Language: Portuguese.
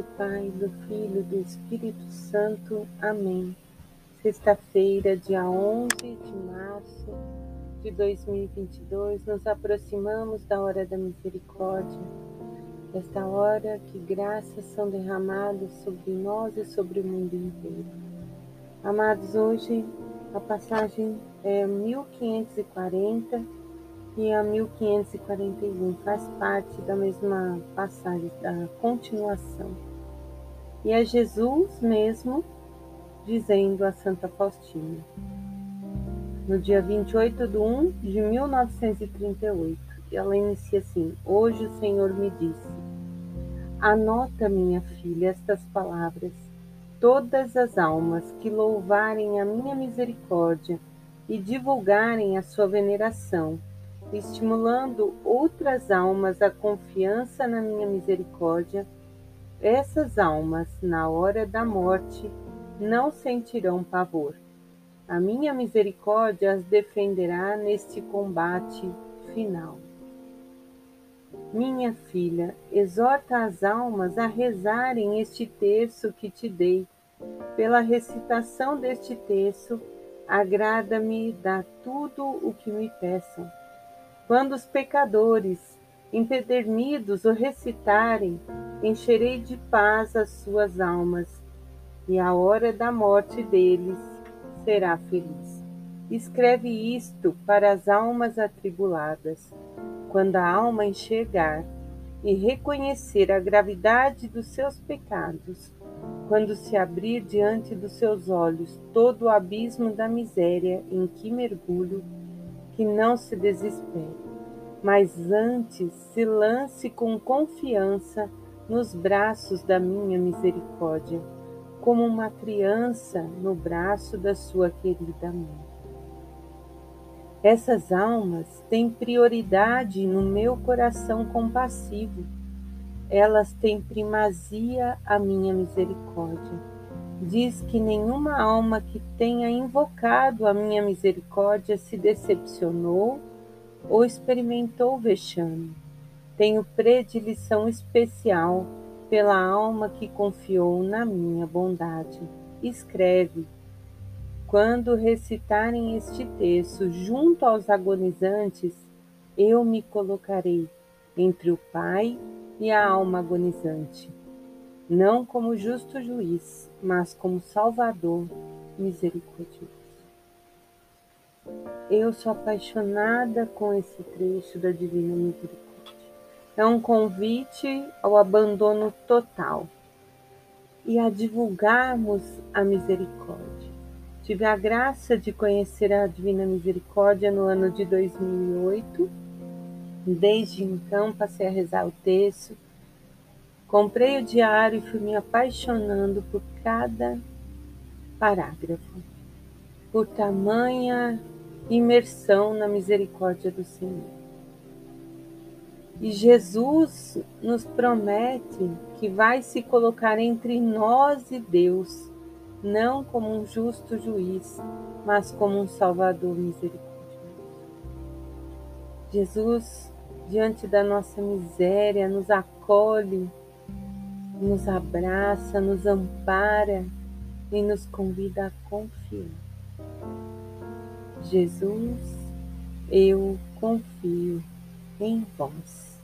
do Pai, do Filho, do Espírito Santo. Amém. Sexta-feira, dia 11 de março de 2022, nos aproximamos da hora da misericórdia. Esta hora que graças são derramadas sobre nós e sobre o mundo inteiro. Amados, hoje a passagem é 1540 e a 1541 faz parte da mesma passagem, da continuação. E é Jesus mesmo dizendo a Santa Faustina, no dia 28 de 1 de 1938, ela inicia assim: Hoje o Senhor me disse, anota, minha filha, estas palavras. Todas as almas que louvarem a minha misericórdia e divulgarem a sua veneração, estimulando outras almas à confiança na minha misericórdia, essas almas, na hora da morte, não sentirão pavor. A minha misericórdia as defenderá neste combate final. Minha filha, exorta as almas a rezarem este terço que te dei. Pela recitação deste terço, agrada-me dar tudo o que me peçam quando os pecadores, empedernidos o recitarem, encherei de paz as suas almas, e a hora da morte deles será feliz. Escreve isto para as almas atribuladas. Quando a alma enxergar e reconhecer a gravidade dos seus pecados, quando se abrir diante dos seus olhos todo o abismo da miséria em que mergulho, que não se desespere, mas antes se lance com confiança nos braços da minha misericórdia, como uma criança no braço da sua querida mãe. Essas almas têm prioridade no meu coração compassivo. Elas têm primazia à minha misericórdia diz que nenhuma alma que tenha invocado a minha misericórdia se decepcionou ou experimentou vexame. Tenho predileção especial pela alma que confiou na minha bondade. Escreve. Quando recitarem este texto junto aos agonizantes, eu me colocarei entre o Pai e a alma agonizante não como justo juiz, mas como Salvador misericordioso. Eu sou apaixonada com esse trecho da Divina Misericórdia. É um convite ao abandono total e a divulgarmos a misericórdia. Tive a graça de conhecer a Divina Misericórdia no ano de 2008. Desde então, passei a rezar o texto Comprei o diário e fui me apaixonando por cada parágrafo, por tamanha imersão na misericórdia do Senhor. E Jesus nos promete que vai se colocar entre nós e Deus, não como um justo juiz, mas como um Salvador misericordioso. Jesus, diante da nossa miséria, nos acolhe nos abraça, nos ampara e nos convida a confiar. Jesus, eu confio em vós.